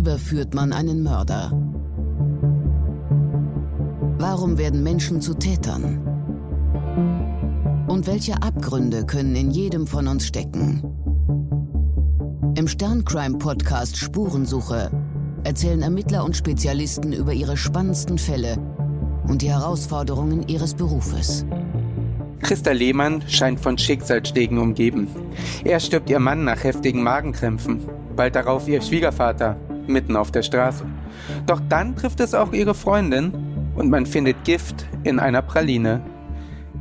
überführt man einen Mörder? Warum werden Menschen zu Tätern? Und welche Abgründe können in jedem von uns stecken? Im Sterncrime-Podcast Spurensuche erzählen Ermittler und Spezialisten über ihre spannendsten Fälle und die Herausforderungen ihres Berufes. Christa Lehmann scheint von Schicksalsschlägen umgeben. Er stirbt ihr Mann nach heftigen Magenkrämpfen, bald darauf ihr Schwiegervater, mitten auf der Straße. Doch dann trifft es auch ihre Freundin und man findet Gift in einer Praline.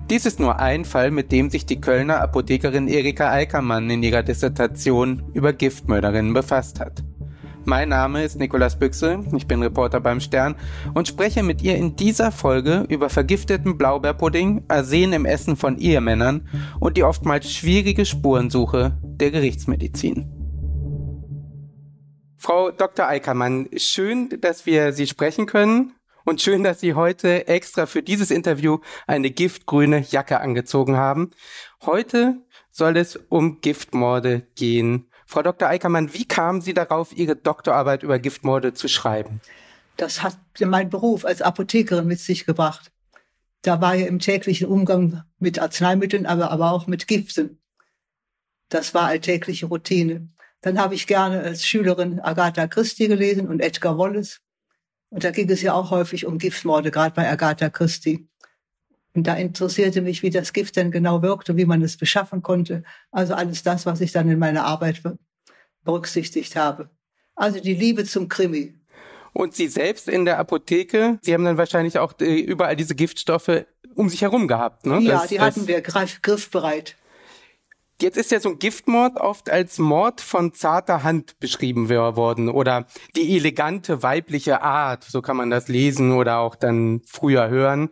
Dies ist nur ein Fall, mit dem sich die Kölner Apothekerin Erika Eickermann in ihrer Dissertation über Giftmörderinnen befasst hat. Mein Name ist Nikolas Büchse, ich bin Reporter beim Stern und spreche mit ihr in dieser Folge über vergifteten Blaubeerpudding, Arsen im Essen von Ehemännern und die oftmals schwierige Spurensuche der Gerichtsmedizin. Frau Dr. Eickermann, schön, dass wir Sie sprechen können und schön, dass Sie heute extra für dieses Interview eine giftgrüne Jacke angezogen haben. Heute soll es um Giftmorde gehen. Frau Dr. Eickermann, wie kamen Sie darauf, Ihre Doktorarbeit über Giftmorde zu schreiben? Das hat mein Beruf als Apothekerin mit sich gebracht. Da war ja im täglichen Umgang mit Arzneimitteln, aber, aber auch mit Giften. Das war alltägliche Routine. Dann habe ich gerne als Schülerin Agatha Christie gelesen und Edgar Wallace. Und da ging es ja auch häufig um Giftmorde, gerade bei Agatha Christie. Und da interessierte mich, wie das Gift denn genau wirkt und wie man es beschaffen konnte. Also alles das, was ich dann in meiner Arbeit berücksichtigt habe. Also die Liebe zum Krimi. Und Sie selbst in der Apotheke, Sie haben dann wahrscheinlich auch äh, überall diese Giftstoffe um sich herum gehabt, ne? Ja, das, die hatten wir griff, griffbereit. Jetzt ist ja so ein Giftmord oft als Mord von zarter Hand beschrieben worden oder die elegante weibliche Art, so kann man das lesen oder auch dann früher hören.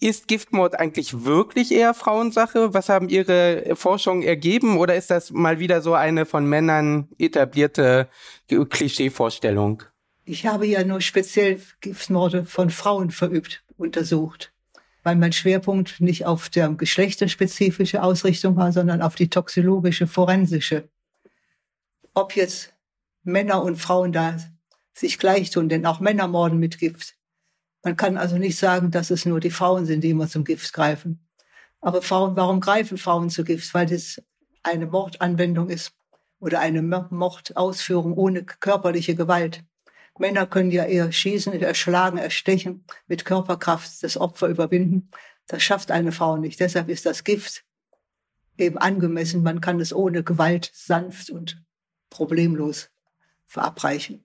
Ist Giftmord eigentlich wirklich eher Frauensache? Was haben Ihre Forschungen ergeben? Oder ist das mal wieder so eine von Männern etablierte Klischeevorstellung? Ich habe ja nur speziell Giftmorde von Frauen verübt, untersucht, weil mein Schwerpunkt nicht auf der geschlechterspezifische Ausrichtung war, sondern auf die toxologische, forensische. Ob jetzt Männer und Frauen da sich gleich tun, denn auch Männer morden mit Gift. Man kann also nicht sagen, dass es nur die Frauen sind, die immer zum Gift greifen. Aber Frauen, warum greifen Frauen zu Gift? Weil das eine Mordanwendung ist oder eine Mordausführung ohne körperliche Gewalt. Männer können ja eher schießen, erschlagen, erstechen, mit Körperkraft das Opfer überwinden. Das schafft eine Frau nicht. Deshalb ist das Gift eben angemessen. Man kann es ohne Gewalt sanft und problemlos verabreichen.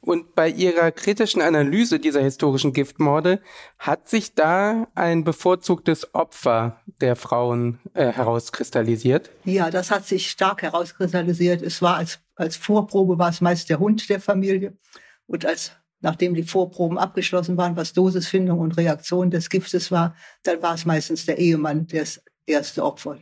Und bei Ihrer kritischen Analyse dieser historischen Giftmorde hat sich da ein bevorzugtes Opfer der Frauen äh, herauskristallisiert? Ja, das hat sich stark herauskristallisiert. Es war als, als Vorprobe war es meist der Hund der Familie. Und als nachdem die Vorproben abgeschlossen waren, was Dosisfindung und Reaktion des Giftes war, dann war es meistens der Ehemann, das erste Opfer.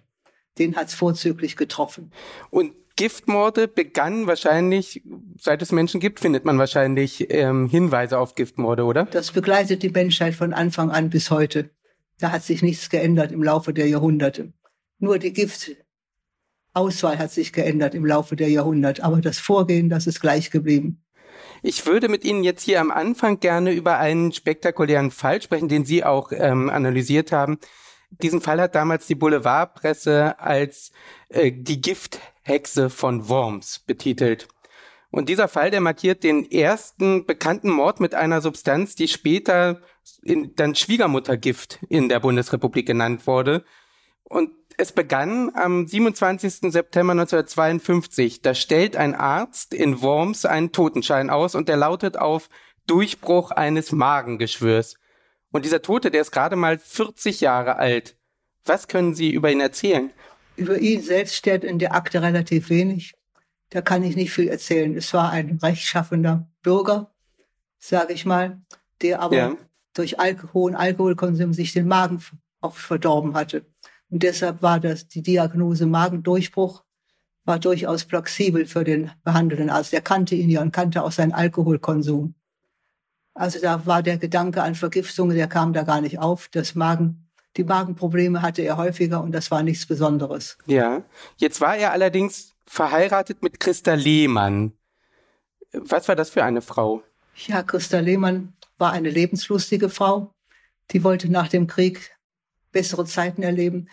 Den hat es vorzüglich getroffen. Und Giftmorde begannen wahrscheinlich, seit es Menschen gibt, findet man wahrscheinlich ähm, Hinweise auf Giftmorde, oder? Das begleitet die Menschheit von Anfang an bis heute. Da hat sich nichts geändert im Laufe der Jahrhunderte. Nur die Giftauswahl hat sich geändert im Laufe der Jahrhunderte, aber das Vorgehen, das ist gleich geblieben. Ich würde mit Ihnen jetzt hier am Anfang gerne über einen spektakulären Fall sprechen, den Sie auch ähm, analysiert haben. Diesen Fall hat damals die Boulevardpresse als äh, die Gifthexe von Worms betitelt. Und dieser Fall, der markiert den ersten bekannten Mord mit einer Substanz, die später in, dann Schwiegermuttergift in der Bundesrepublik genannt wurde. Und es begann am 27. September 1952. Da stellt ein Arzt in Worms einen Totenschein aus und der lautet auf Durchbruch eines Magengeschwürs. Und dieser Tote, der ist gerade mal 40 Jahre alt. Was können Sie über ihn erzählen? Über ihn selbst steht in der Akte relativ wenig. Da kann ich nicht viel erzählen. Es war ein rechtschaffender Bürger, sage ich mal, der aber ja. durch Alkohol, hohen Alkoholkonsum sich den Magen auch verdorben hatte. Und deshalb war das die Diagnose Magendurchbruch war durchaus plausibel für den behandelnden Arzt. Er kannte ihn ja und kannte auch seinen Alkoholkonsum. Also da war der Gedanke an Vergiftung, der kam da gar nicht auf. Das Magen, die Magenprobleme hatte er häufiger und das war nichts Besonderes. Ja. Jetzt war er allerdings verheiratet mit Christa Lehmann. Was war das für eine Frau? Ja, Christa Lehmann war eine lebenslustige Frau. Die wollte nach dem Krieg bessere Zeiten erleben.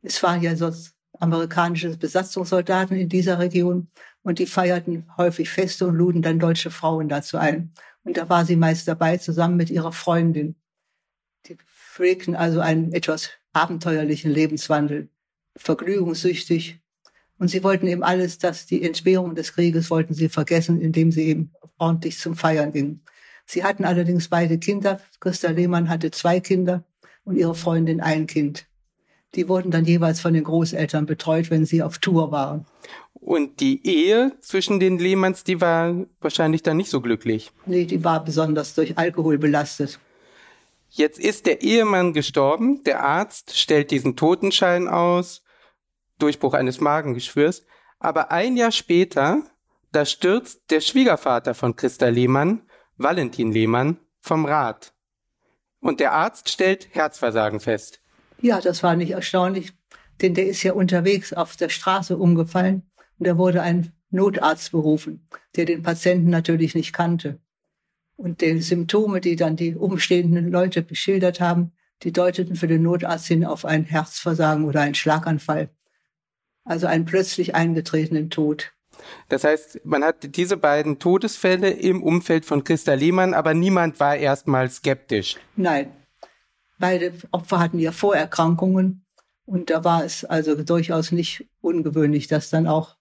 Es waren ja sonst amerikanische Besatzungssoldaten in dieser Region und die feierten häufig Feste und luden dann deutsche Frauen dazu ein. Und da war sie meist dabei, zusammen mit ihrer Freundin. Die pflegten also einen etwas abenteuerlichen Lebenswandel, vergnügungssüchtig. Und sie wollten eben alles, dass die Entbehrung des Krieges wollten sie vergessen, indem sie eben ordentlich zum Feiern gingen. Sie hatten allerdings beide Kinder. Christa Lehmann hatte zwei Kinder und ihre Freundin ein Kind. Die wurden dann jeweils von den Großeltern betreut, wenn sie auf Tour waren. Und die Ehe zwischen den Lehmanns, die war wahrscheinlich dann nicht so glücklich. Nee, die war besonders durch Alkohol belastet. Jetzt ist der Ehemann gestorben, der Arzt stellt diesen Totenschein aus, Durchbruch eines Magengeschwürs, aber ein Jahr später, da stürzt der Schwiegervater von Christa Lehmann, Valentin Lehmann, vom Rad. Und der Arzt stellt Herzversagen fest. Ja, das war nicht erstaunlich, denn der ist ja unterwegs auf der Straße umgefallen und da wurde ein Notarzt berufen, der den Patienten natürlich nicht kannte. Und die Symptome, die dann die umstehenden Leute beschildert haben, die deuteten für den Notarzt hin auf ein Herzversagen oder einen Schlaganfall. Also einen plötzlich eingetretenen Tod. Das heißt, man hat diese beiden Todesfälle im Umfeld von Christa Lehmann, aber niemand war erstmal skeptisch. Nein. Beide Opfer hatten ja Vorerkrankungen und da war es also durchaus nicht ungewöhnlich, dass dann auch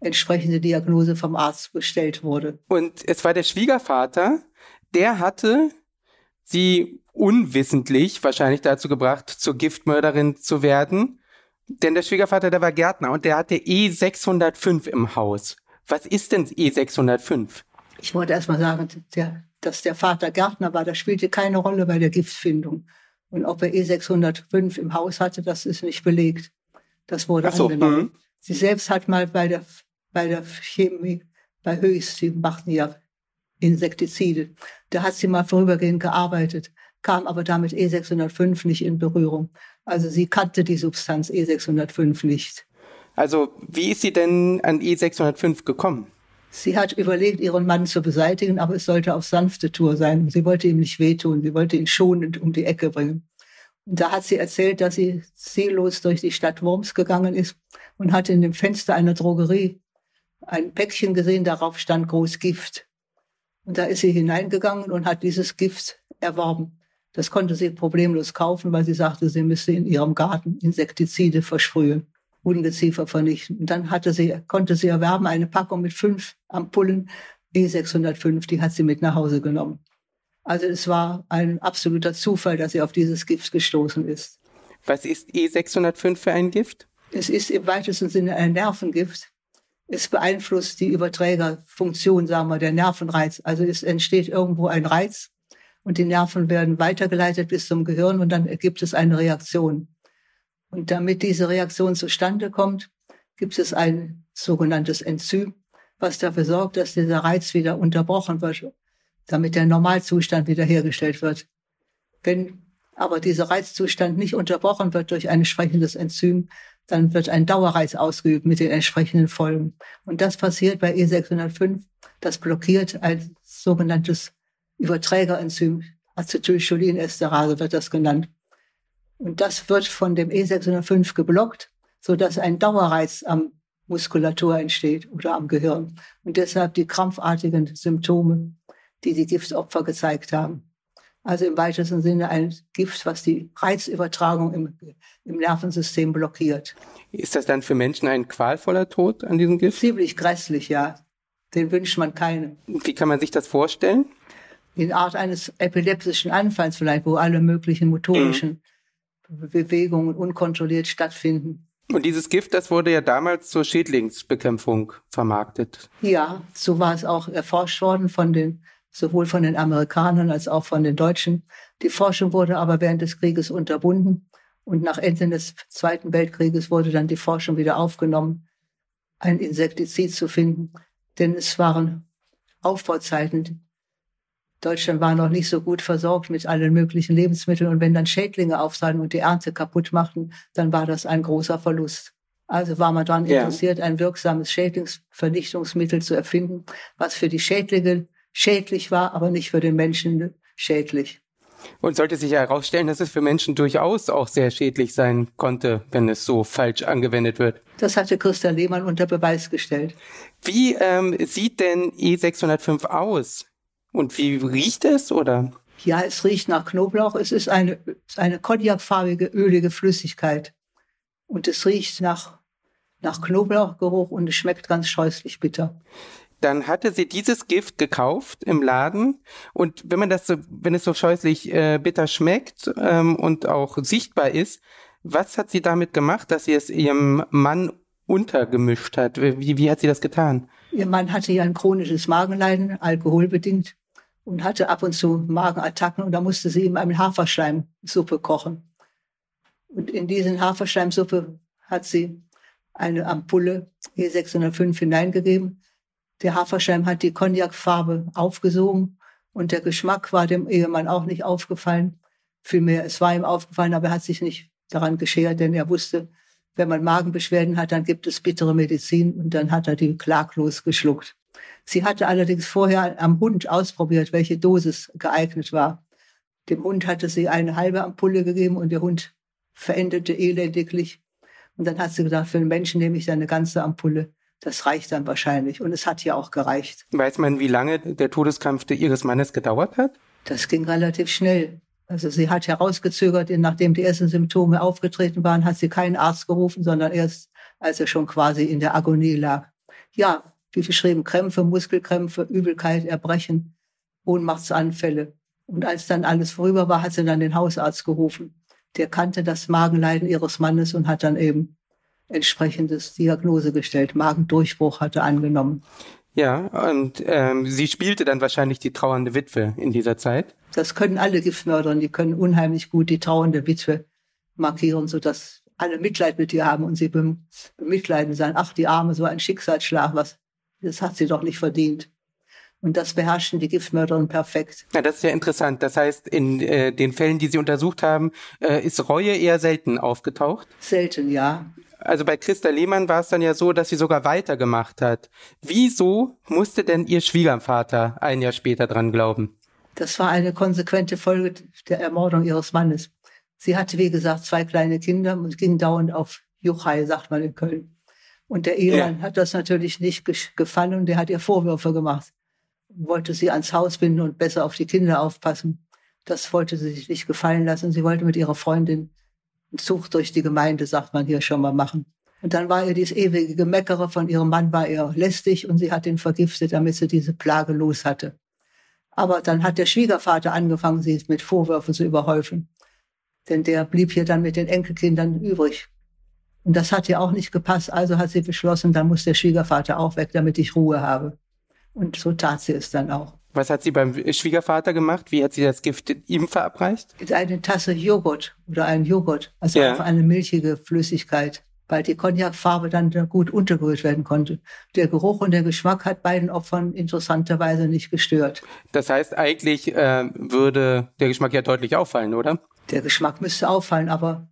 entsprechende Diagnose vom Arzt gestellt wurde. Und es war der Schwiegervater, der hatte sie unwissentlich wahrscheinlich dazu gebracht, zur Giftmörderin zu werden. Denn der Schwiegervater, der war Gärtner und der hatte E605 im Haus. Was ist denn E605? Ich wollte erst mal sagen, der, dass der Vater Gärtner war, das spielte keine Rolle bei der Giftfindung. Und ob er E605 im Haus hatte, das ist nicht belegt. Das wurde so, angenommen. Mh. Sie selbst hat mal bei der bei der Chemie, bei Höchst, die machten ja Insektizide. Da hat sie mal vorübergehend gearbeitet, kam aber damit E605 nicht in Berührung. Also sie kannte die Substanz E605 nicht. Also wie ist sie denn an E605 gekommen? Sie hat überlegt, ihren Mann zu beseitigen, aber es sollte auf sanfte Tour sein. Sie wollte ihm nicht wehtun, sie wollte ihn schonend um die Ecke bringen. Und da hat sie erzählt, dass sie ziellos durch die Stadt Worms gegangen ist und hat in dem Fenster einer Drogerie ein Päckchen gesehen, darauf stand groß Gift. Und da ist sie hineingegangen und hat dieses Gift erworben. Das konnte sie problemlos kaufen, weil sie sagte, sie müsste in ihrem Garten Insektizide versprühen, Ungeziefer vernichten. Und dann hatte sie, konnte sie erwerben eine Packung mit fünf Ampullen E605, die hat sie mit nach Hause genommen. Also es war ein absoluter Zufall, dass sie auf dieses Gift gestoßen ist. Was ist E605 für ein Gift? Es ist im weitesten Sinne ein Nervengift. Es beeinflusst die Überträgerfunktion, sagen wir, der Nervenreiz. Also es entsteht irgendwo ein Reiz und die Nerven werden weitergeleitet bis zum Gehirn und dann ergibt es eine Reaktion. Und damit diese Reaktion zustande kommt, gibt es ein sogenanntes Enzym, was dafür sorgt, dass dieser Reiz wieder unterbrochen wird, damit der Normalzustand wiederhergestellt wird. Wenn aber dieser Reizzustand nicht unterbrochen wird durch ein entsprechendes Enzym, dann wird ein Dauerreiz ausgeübt mit den entsprechenden Folgen. Und das passiert bei E605. Das blockiert ein sogenanntes Überträgerenzym, Acetylcholinesterase wird das genannt. Und das wird von dem E605 geblockt, so dass ein Dauerreiz am Muskulatur entsteht oder am Gehirn. Und deshalb die krampfartigen Symptome, die die Giftopfer gezeigt haben. Also im weitesten Sinne ein Gift, was die Reizübertragung im, im Nervensystem blockiert. Ist das dann für Menschen ein qualvoller Tod an diesem Gift? Ziemlich grässlich, ja. Den wünscht man keinem. Wie kann man sich das vorstellen? In Art eines epileptischen Anfalls vielleicht, wo alle möglichen motorischen mhm. Bewegungen unkontrolliert stattfinden. Und dieses Gift, das wurde ja damals zur Schädlingsbekämpfung vermarktet. Ja, so war es auch erforscht worden von den sowohl von den Amerikanern als auch von den Deutschen. Die Forschung wurde aber während des Krieges unterbunden und nach Ende des Zweiten Weltkrieges wurde dann die Forschung wieder aufgenommen, ein Insektizid zu finden, denn es waren Aufbauzeiten. Deutschland war noch nicht so gut versorgt mit allen möglichen Lebensmitteln und wenn dann Schädlinge auftraten und die Ernte kaputt machten, dann war das ein großer Verlust. Also war man daran ja. interessiert, ein wirksames Schädlingsvernichtungsmittel zu erfinden, was für die Schädlinge schädlich war, aber nicht für den Menschen schädlich. Und sollte sich herausstellen, dass es für Menschen durchaus auch sehr schädlich sein konnte, wenn es so falsch angewendet wird. Das hatte Christa Lehmann unter Beweis gestellt. Wie ähm, sieht denn E605 aus? Und wie riecht es, oder? Ja, es riecht nach Knoblauch. Es ist eine, eine cognacfarbige, ölige Flüssigkeit. Und es riecht nach, nach Knoblauchgeruch und es schmeckt ganz scheußlich bitter dann hatte sie dieses Gift gekauft im Laden und wenn man das so, wenn es so scheußlich äh, bitter schmeckt ähm, und auch sichtbar ist, was hat sie damit gemacht, dass sie es ihrem Mann untergemischt hat? Wie, wie hat sie das getan? Ihr Mann hatte ja ein chronisches Magenleiden, alkoholbedingt, und hatte ab und zu Magenattacken und da musste sie ihm eine Haferschleimsuppe kochen. Und in diesen Haferschleimsuppe hat sie eine Ampulle E605 hineingegeben der Haferschleim hat die Cognacfarbe aufgesogen und der Geschmack war dem Ehemann auch nicht aufgefallen. Vielmehr, es war ihm aufgefallen, aber er hat sich nicht daran geschert, denn er wusste, wenn man Magenbeschwerden hat, dann gibt es bittere Medizin und dann hat er die klaglos geschluckt. Sie hatte allerdings vorher am Hund ausprobiert, welche Dosis geeignet war. Dem Hund hatte sie eine halbe Ampulle gegeben und der Hund verendete elendiglich. Und dann hat sie gedacht, für den Menschen nehme ich eine ganze Ampulle. Das reicht dann wahrscheinlich. Und es hat ja auch gereicht. Weiß man, wie lange der Todeskampf ihres Mannes gedauert hat? Das ging relativ schnell. Also sie hat herausgezögert, nachdem die ersten Symptome aufgetreten waren, hat sie keinen Arzt gerufen, sondern erst, als er schon quasi in der Agonie lag. Ja, wie beschrieben, Krämpfe, Muskelkrämpfe, Übelkeit, Erbrechen, Ohnmachtsanfälle. Und als dann alles vorüber war, hat sie dann den Hausarzt gerufen. Der kannte das Magenleiden ihres Mannes und hat dann eben entsprechendes Diagnose gestellt. Magendurchbruch hatte angenommen. Ja, und ähm, sie spielte dann wahrscheinlich die trauernde Witwe in dieser Zeit. Das können alle Giftmörder, die können unheimlich gut die trauernde Witwe markieren, sodass alle Mitleid mit ihr haben und sie bemitleiden sagen, ach, die Arme, so ein Schicksalsschlag, was, das hat sie doch nicht verdient. Und das beherrschen die Giftmörderin perfekt. Ja, das ist ja interessant. Das heißt, in äh, den Fällen, die Sie untersucht haben, äh, ist Reue eher selten aufgetaucht? Selten, ja also bei Christa Lehmann war es dann ja so, dass sie sogar weitergemacht hat. Wieso musste denn ihr Schwiegervater ein Jahr später dran glauben? Das war eine konsequente Folge der Ermordung ihres Mannes. Sie hatte, wie gesagt, zwei kleine Kinder und ging dauernd auf Juchai, sagt man in Köln. Und der Ehemann ja. hat das natürlich nicht gefallen und der hat ihr Vorwürfe gemacht. Wollte sie ans Haus binden und besser auf die Kinder aufpassen. Das wollte sie sich nicht gefallen lassen. Sie wollte mit ihrer Freundin Zug durch die Gemeinde, sagt man hier schon mal machen. Und dann war ihr dieses ewige Gemeckere von ihrem Mann war ihr lästig und sie hat ihn vergiftet, damit sie diese Plage los hatte. Aber dann hat der Schwiegervater angefangen, sie mit Vorwürfen zu überhäufen. Denn der blieb hier dann mit den Enkelkindern übrig. Und das hat ihr auch nicht gepasst, also hat sie beschlossen, dann muss der Schwiegervater auch weg, damit ich Ruhe habe. Und so tat sie es dann auch. Was hat sie beim Schwiegervater gemacht? Wie hat sie das Gift ihm verabreicht? In eine Tasse Joghurt oder einen Joghurt, also ja. eine milchige Flüssigkeit, weil die Cognacfarbe dann gut untergerührt werden konnte. Der Geruch und der Geschmack hat beiden Opfern interessanterweise nicht gestört. Das heißt, eigentlich äh, würde der Geschmack ja deutlich auffallen, oder? Der Geschmack müsste auffallen, aber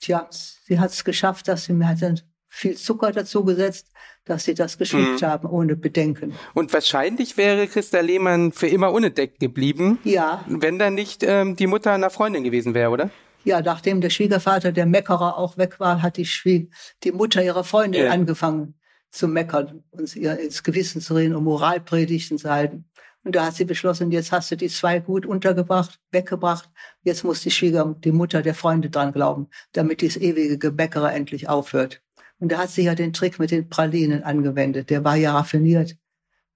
tja, sie hat es geschafft, dass sie mir hat viel Zucker dazu gesetzt, dass sie das geschluckt mhm. haben, ohne Bedenken. Und wahrscheinlich wäre Christa Lehmann für immer unentdeckt geblieben. Ja. Wenn da nicht ähm, die Mutter einer Freundin gewesen wäre, oder? Ja, nachdem der Schwiegervater, der Meckerer, auch weg war, hat die, Schwie die Mutter ihrer Freundin ja. angefangen zu meckern und ihr ins Gewissen zu reden und Moralpredigten zu halten. Und da hat sie beschlossen, jetzt hast du die zwei gut untergebracht, weggebracht. Jetzt muss die Schwieger, die Mutter der Freunde dran glauben, damit dieses ewige Gebäckere endlich aufhört. Und da hat sie ja den Trick mit den Pralinen angewendet. Der war ja raffiniert,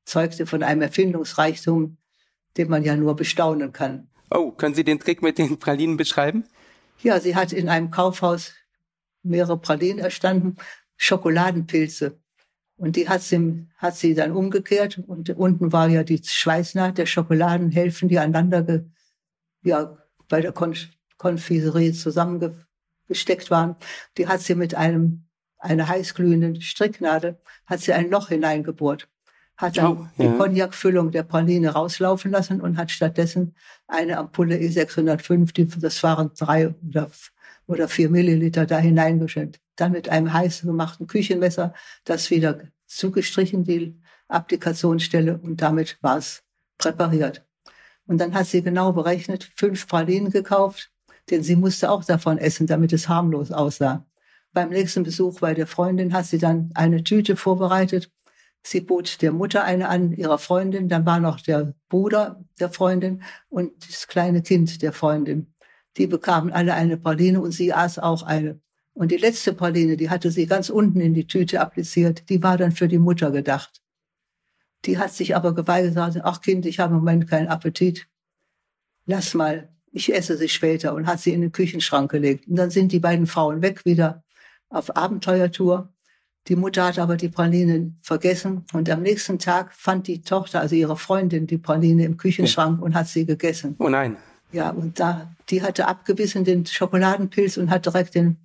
zeugte von einem Erfindungsreichtum, den man ja nur bestaunen kann. Oh, können Sie den Trick mit den Pralinen beschreiben? Ja, sie hat in einem Kaufhaus mehrere Pralinen erstanden, Schokoladenpilze. Und die hat sie, hat sie dann umgekehrt und unten war ja die Schweißnaht der Schokoladenhälften, die aneinander ge, ja, bei der Konfiserie zusammengesteckt waren. Die hat sie mit einem eine heißglühende Stricknadel, hat sie ein Loch hineingebohrt, hat dann oh, ja. die Cognacfüllung der Praline rauslaufen lassen und hat stattdessen eine Ampulle E605, die, das waren drei oder oder vier Milliliter da hineingeschüttet. Dann mit einem heiß gemachten Küchenmesser das wieder zugestrichen, die Applikationsstelle, und damit war es präpariert. Und dann hat sie genau berechnet, fünf Pralinen gekauft, denn sie musste auch davon essen, damit es harmlos aussah. Beim nächsten Besuch bei der Freundin hat sie dann eine Tüte vorbereitet. Sie bot der Mutter eine an, ihrer Freundin. Dann war noch der Bruder der Freundin und das kleine Kind der Freundin. Die bekamen alle eine Praline und sie aß auch eine. Und die letzte Praline, die hatte sie ganz unten in die Tüte appliziert, die war dann für die Mutter gedacht. Die hat sich aber geweigert, sagte, ach Kind, ich habe im Moment keinen Appetit. Lass mal, ich esse sie später und hat sie in den Küchenschrank gelegt. Und dann sind die beiden Frauen weg wieder auf Abenteuertour. Die Mutter hat aber die Pralinen vergessen und am nächsten Tag fand die Tochter, also ihre Freundin, die Praline im Küchenschrank und hat sie gegessen. Oh nein. Ja, und da, die hatte abgebissen den Schokoladenpilz und hat direkt den,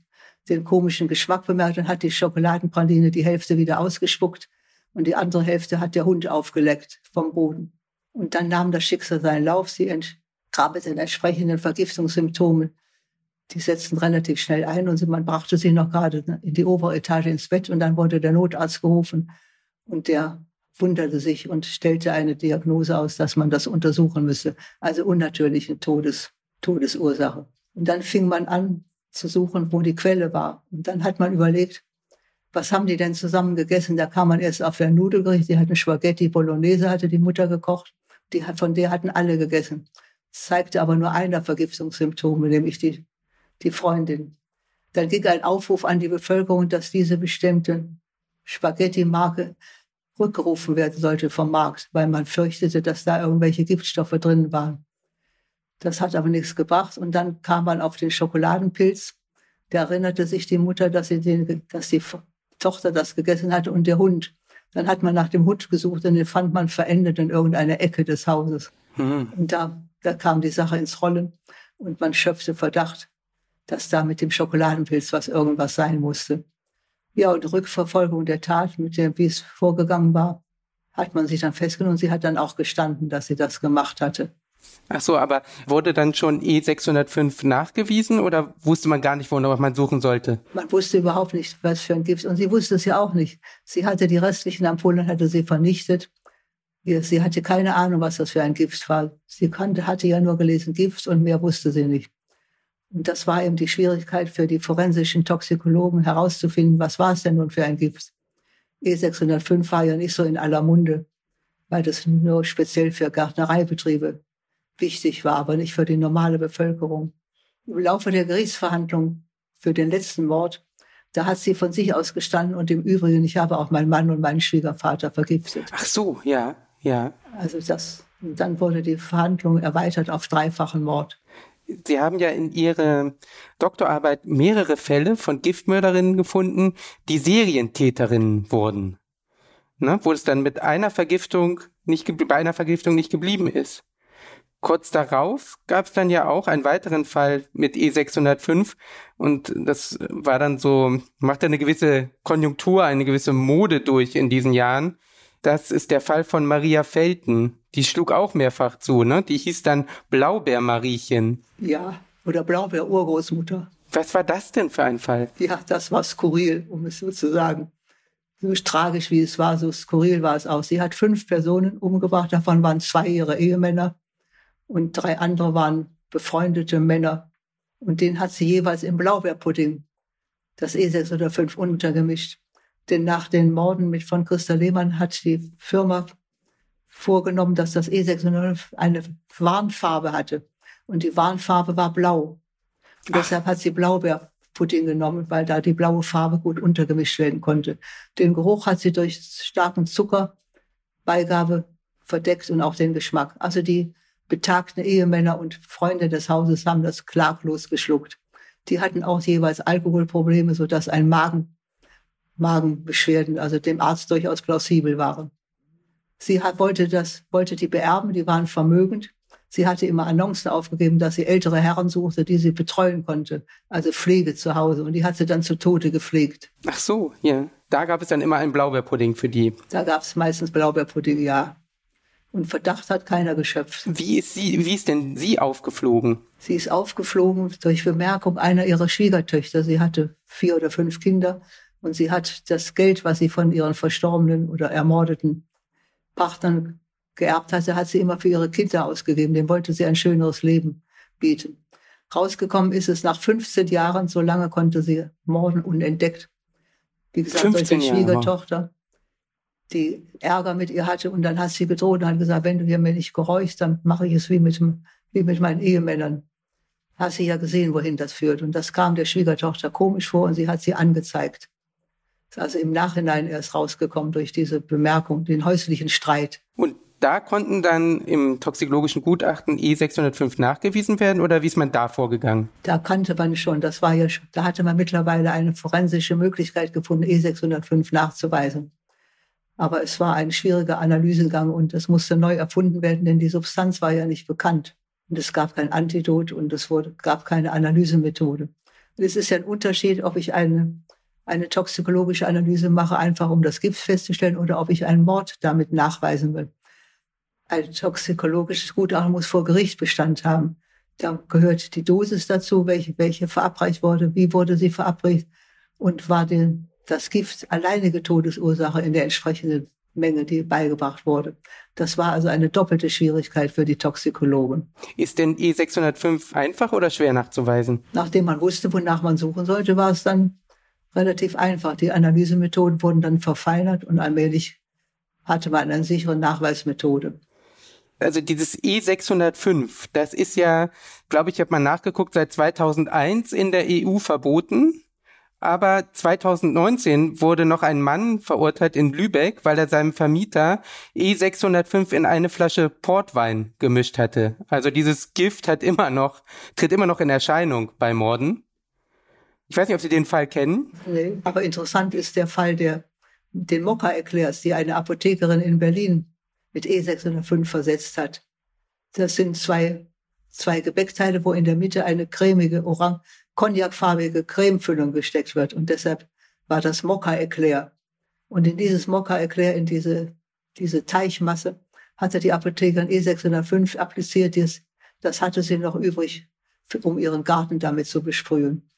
den komischen Geschmack bemerkt und hat die Schokoladenpraline die Hälfte wieder ausgespuckt und die andere Hälfte hat der Hund aufgeleckt vom Boden. Und dann nahm das Schicksal seinen Lauf. Sie kam mit den entsprechenden Vergiftungssymptomen. Die setzten relativ schnell ein und man brachte sie noch gerade in die obere Etage ins Bett und dann wurde der Notarzt gerufen und der wunderte sich und stellte eine Diagnose aus, dass man das untersuchen müsse. Also unnatürliche Todes, Todesursache. Und dann fing man an zu suchen, wo die Quelle war. Und dann hat man überlegt, was haben die denn zusammen gegessen? Da kam man erst auf der Nudelgericht, die hatten Spaghetti Bolognese, hatte die Mutter gekocht. Die, von der hatten alle gegessen. Das zeigte aber nur einer Vergiftungssymptome, nämlich die, die Freundin. Dann ging ein Aufruf an die Bevölkerung, dass diese bestimmte Spaghetti-Marke rückgerufen werden sollte vom Markt, weil man fürchtete, dass da irgendwelche Giftstoffe drin waren. Das hat aber nichts gebracht. Und dann kam man auf den Schokoladenpilz. Da erinnerte sich die Mutter, dass, sie den, dass die Tochter das gegessen hatte und der Hund. Dann hat man nach dem Hund gesucht und den fand man verendet in irgendeiner Ecke des Hauses. Mhm. Und da, da kam die Sache ins Rollen und man schöpfte Verdacht, dass da mit dem Schokoladenpilz was irgendwas sein musste. Ja, und Rückverfolgung der Tat, mit der, wie es vorgegangen war, hat man sich dann festgenommen. Sie hat dann auch gestanden, dass sie das gemacht hatte. Ach so, aber wurde dann schon E605 nachgewiesen oder wusste man gar nicht, wonach man suchen sollte? Man wusste überhaupt nicht, was für ein Gift. Und sie wusste es ja auch nicht. Sie hatte die restlichen Ampullen, hatte sie vernichtet. Sie hatte keine Ahnung, was das für ein Gift war. Sie kannte, hatte ja nur gelesen Gift und mehr wusste sie nicht. Und das war eben die Schwierigkeit für die forensischen Toxikologen herauszufinden, was war es denn nun für ein Gift. E605 war ja nicht so in aller Munde, weil das nur speziell für Gärtnereibetriebe wichtig war, aber nicht für die normale Bevölkerung. Im Laufe der Gerichtsverhandlung für den letzten Mord, da hat sie von sich aus gestanden und im Übrigen, ich habe auch meinen Mann und meinen Schwiegervater vergiftet. Ach so, ja, ja. Also das, und dann wurde die Verhandlung erweitert auf dreifachen Mord. Sie haben ja in Ihrer Doktorarbeit mehrere Fälle von Giftmörderinnen gefunden, die Serientäterinnen wurden. Ne? Wo es dann mit einer Vergiftung nicht, bei einer Vergiftung nicht geblieben ist. Kurz darauf gab es dann ja auch einen weiteren Fall mit E605 und das war dann so, machte eine gewisse Konjunktur, eine gewisse Mode durch in diesen Jahren. Das ist der Fall von Maria Felten. Die schlug auch mehrfach zu, ne? Die hieß dann Blaubeer-Mariechen. Ja, oder Blaubeer-Urgroßmutter. Was war das denn für ein Fall? Ja, das war skurril, um es so zu sagen. So tragisch wie es war, so skurril war es auch. Sie hat fünf Personen umgebracht, davon waren zwei ihre Ehemänner und drei andere waren befreundete Männer. Und den hat sie jeweils im Blaubeerpudding das E6 oder 5 untergemischt. Denn nach den Morden mit von Christa Lehmann hat die Firma vorgenommen, dass das E605 eine Warnfarbe hatte. Und die Warnfarbe war blau. Und deshalb hat sie Blaubeerpudding genommen, weil da die blaue Farbe gut untergemischt werden konnte. Den Geruch hat sie durch starken Zuckerbeigabe verdeckt und auch den Geschmack. Also die betagten Ehemänner und Freunde des Hauses haben das klaglos geschluckt. Die hatten auch jeweils Alkoholprobleme, sodass ein Magen, Magenbeschwerden, also dem Arzt durchaus plausibel waren. Sie hat, wollte das, wollte die beerben, die waren vermögend. Sie hatte immer Annoncen aufgegeben, dass sie ältere Herren suchte, die sie betreuen konnte. Also Pflege zu Hause. Und die hat sie dann zu Tode gepflegt. Ach so, ja. Da gab es dann immer einen Blaubeerpudding für die. Da gab es meistens Blaubeerpudding, ja. Und Verdacht hat keiner geschöpft. Wie ist sie, wie ist denn sie aufgeflogen? Sie ist aufgeflogen durch Bemerkung einer ihrer Schwiegertöchter. Sie hatte vier oder fünf Kinder und sie hat das Geld, was sie von ihren verstorbenen oder ermordeten Partnern geerbt hatte, hat sie immer für ihre Kinder ausgegeben. Dem wollte sie ein schöneres Leben bieten. Rausgekommen ist es nach 15 Jahren, so lange konnte sie morden unentdeckt. Wie gesagt, durch die Schwiegertochter, die Ärger mit ihr hatte und dann hat sie gedroht und hat gesagt, wenn du hier mir nicht gehorchst, dann mache ich es wie mit, wie mit meinen Ehemännern. Hast sie ja gesehen, wohin das führt. Und das kam der Schwiegertochter komisch vor und sie hat sie angezeigt. Ist also im Nachhinein erst rausgekommen durch diese Bemerkung, den häuslichen Streit. Und da konnten dann im toxikologischen Gutachten E605 nachgewiesen werden oder wie ist man da vorgegangen? Da kannte man schon, das war ja, da hatte man mittlerweile eine forensische Möglichkeit gefunden, E605 nachzuweisen. Aber es war ein schwieriger Analysegang und es musste neu erfunden werden, denn die Substanz war ja nicht bekannt. Und es gab kein Antidot und es wurde, gab keine Analysemethode. Und es ist ja ein Unterschied, ob ich eine, eine toxikologische Analyse mache, einfach um das Gift festzustellen, oder ob ich einen Mord damit nachweisen will ein toxikologisches Gutachten muss vor Gericht Bestand haben. Da gehört die Dosis dazu, welche, welche verabreicht wurde, wie wurde sie verabreicht und war denn das Gift alleinige Todesursache in der entsprechenden Menge, die beigebracht wurde. Das war also eine doppelte Schwierigkeit für die Toxikologen. Ist denn E605 einfach oder schwer nachzuweisen? Nachdem man wusste, wonach man suchen sollte, war es dann relativ einfach. Die Analysemethoden wurden dann verfeinert und allmählich hatte man eine sichere Nachweismethode also dieses E605, das ist ja, glaube ich, ich habe mal nachgeguckt, seit 2001 in der EU verboten. Aber 2019 wurde noch ein Mann verurteilt in Lübeck, weil er seinem Vermieter E605 in eine Flasche Portwein gemischt hatte. Also dieses Gift hat immer noch, tritt immer noch in Erscheinung bei Morden. Ich weiß nicht, ob Sie den Fall kennen. Nee, aber interessant ist der Fall, der den Mokka erklärst, die eine Apothekerin in Berlin mit E605 versetzt hat. Das sind zwei, zwei Gebäckteile, wo in der Mitte eine cremige, orang cognacfarbige Cremefüllung gesteckt wird. Und deshalb war das Mokka-Eclair. Und in dieses Mokka-Eclair, in diese, diese Teichmasse, hatte die Apothekerin E605 appliziert. Das, das hatte sie noch übrig, um ihren Garten damit zu besprühen.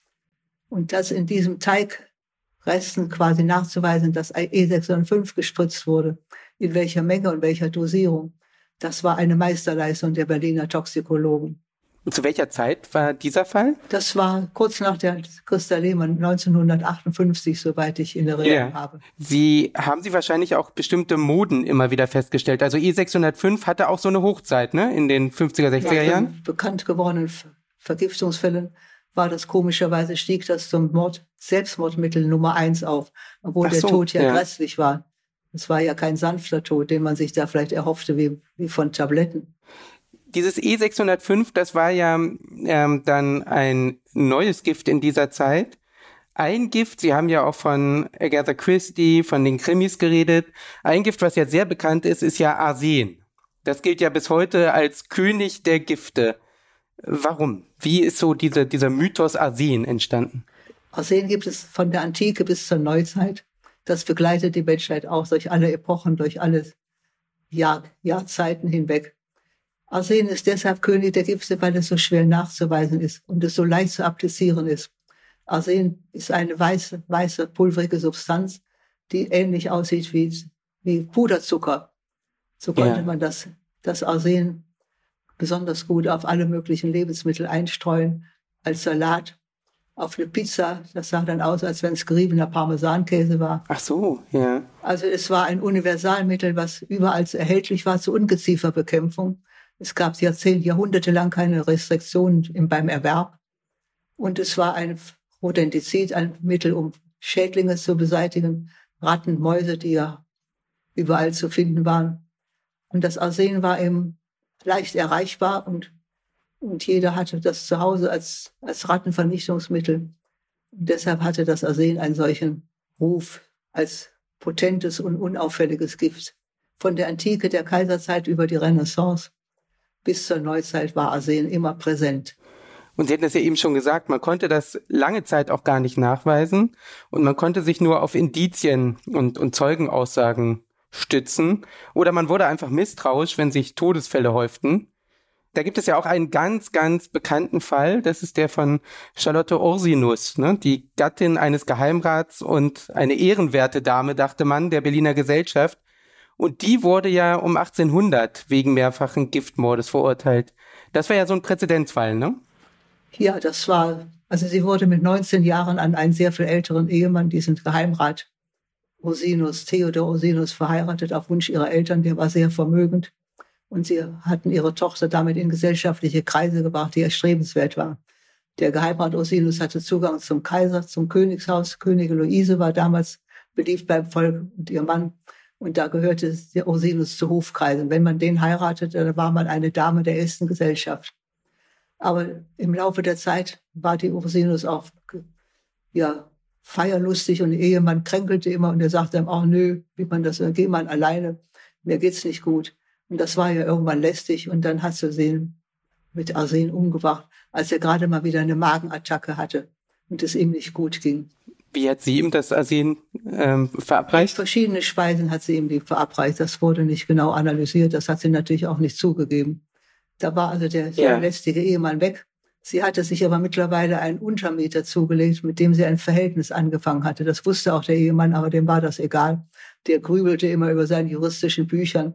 Und das in diesem Teigresten quasi nachzuweisen, dass E605 gespritzt wurde, in welcher Menge und welcher Dosierung. Das war eine Meisterleistung der Berliner Toxikologen. Und zu welcher Zeit war dieser Fall? Das war kurz nach der Christa Lehmann 1958, soweit ich in Erinnerung yeah. habe. Sie haben Sie wahrscheinlich auch bestimmte Moden immer wieder festgestellt. Also E605 hatte auch so eine Hochzeit, ne? In den 50er, 60er ja, Jahren? Bekannt gewordenen Vergiftungsfällen war das komischerweise stieg das zum Mord, Selbstmordmittel Nummer eins auf, obwohl so, der Tod ja, ja grässlich war. Es war ja kein sanfter Tod, den man sich da vielleicht erhoffte, wie, wie von Tabletten. Dieses E605, das war ja ähm, dann ein neues Gift in dieser Zeit. Ein Gift, Sie haben ja auch von Agatha Christie, von den Krimis geredet. Ein Gift, was ja sehr bekannt ist, ist ja Arsen. Das gilt ja bis heute als König der Gifte. Warum? Wie ist so diese, dieser Mythos Arsen entstanden? Arsen gibt es von der Antike bis zur Neuzeit das begleitet die Menschheit auch durch alle Epochen, durch alle Jahr, Jahrzeiten hinweg. Arsen ist deshalb König der Gifte, weil es so schwer nachzuweisen ist und es so leicht zu applizieren ist. Arsen ist eine weiße, weiße, pulverige Substanz, die ähnlich aussieht wie, wie Puderzucker. So konnte ja. man das, das Arsen besonders gut auf alle möglichen Lebensmittel einstreuen, als Salat auf eine Pizza. Das sah dann aus, als wenn es geriebener Parmesankäse war. Ach so, ja. Also es war ein Universalmittel, was überall erhältlich war zur Ungezieferbekämpfung. Es gab Jahrzehnte, Jahrhunderte lang keine Restriktionen beim Erwerb. Und es war ein Rodentizid, ein Mittel, um Schädlinge zu beseitigen, Ratten, Mäuse, die ja überall zu finden waren. Und das Arsen war eben leicht erreichbar und und jeder hatte das zu Hause als, als Rattenvernichtungsmittel. Und deshalb hatte das Arsen einen solchen Ruf als potentes und unauffälliges Gift. Von der Antike der Kaiserzeit über die Renaissance bis zur Neuzeit war Arsen immer präsent. Und Sie hatten es ja eben schon gesagt, man konnte das lange Zeit auch gar nicht nachweisen und man konnte sich nur auf Indizien und, und Zeugenaussagen stützen oder man wurde einfach misstrauisch, wenn sich Todesfälle häuften Da gibt es ja auch einen ganz, ganz bekannten Fall. Das ist der von Charlotte Ursinus, ne? die Gattin eines Geheimrats und eine ehrenwerte Dame, dachte man, der Berliner Gesellschaft. Und die wurde ja um 1800 wegen mehrfachen Giftmordes verurteilt. Das war ja so ein Präzedenzfall, ne? Ja, das war, also sie wurde mit 19 Jahren an einen sehr viel älteren Ehemann, diesen Geheimrat Ursinus, Theodor Ursinus, verheiratet auf Wunsch ihrer Eltern. Der war sehr vermögend. Und sie hatten ihre Tochter damit in gesellschaftliche Kreise gebracht, die erstrebenswert war. Der Geheimrat Ursinus hatte Zugang zum Kaiser, zum Königshaus. Königin Luise war damals beliebt beim Volk und ihr Mann. Und da gehörte der Ursinus zu Hofkreisen. Wenn man den heiratete, dann war man eine Dame der ersten Gesellschaft. Aber im Laufe der Zeit war die Ursinus auch ja, feierlustig und Ehemann kränkelte immer und er sagte ihm, oh nö, wie man das, geh mal alleine, mir geht's nicht gut. Und das war ja irgendwann lästig und dann hat sie ihn mit Arsen umgebracht, als er gerade mal wieder eine Magenattacke hatte und es ihm nicht gut ging. Wie hat sie ihm das Arsen ähm, verabreicht? Verschiedene Speisen hat sie ihm die verabreicht. Das wurde nicht genau analysiert. Das hat sie natürlich auch nicht zugegeben. Da war also der, ja. lästige Ehemann weg. Sie hatte sich aber mittlerweile einen Untermieter zugelegt, mit dem sie ein Verhältnis angefangen hatte. Das wusste auch der Ehemann, aber dem war das egal. Der grübelte immer über seine juristischen Büchern.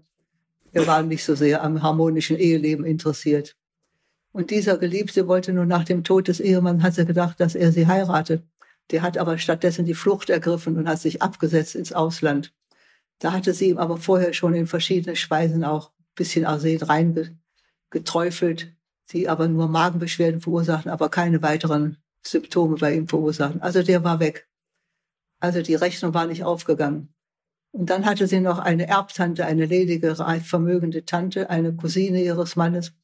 Er war nicht so sehr am harmonischen Eheleben interessiert. Und dieser Geliebte wollte nur nach dem Tod des Ehemanns, hat sie gedacht, dass er sie heiratet. Der hat aber stattdessen die Flucht ergriffen und hat sich abgesetzt ins Ausland. Da hatte sie ihm aber vorher schon in verschiedene Speisen auch ein bisschen Arsen reingeträufelt die aber nur Magenbeschwerden verursachen, aber keine weiteren Symptome bei ihm verursachen. Also der war weg. Also die Rechnung war nicht aufgegangen. Und dann hatte sie noch eine Erbtante, eine ledige, vermögende Tante, eine Cousine ihres Mannes.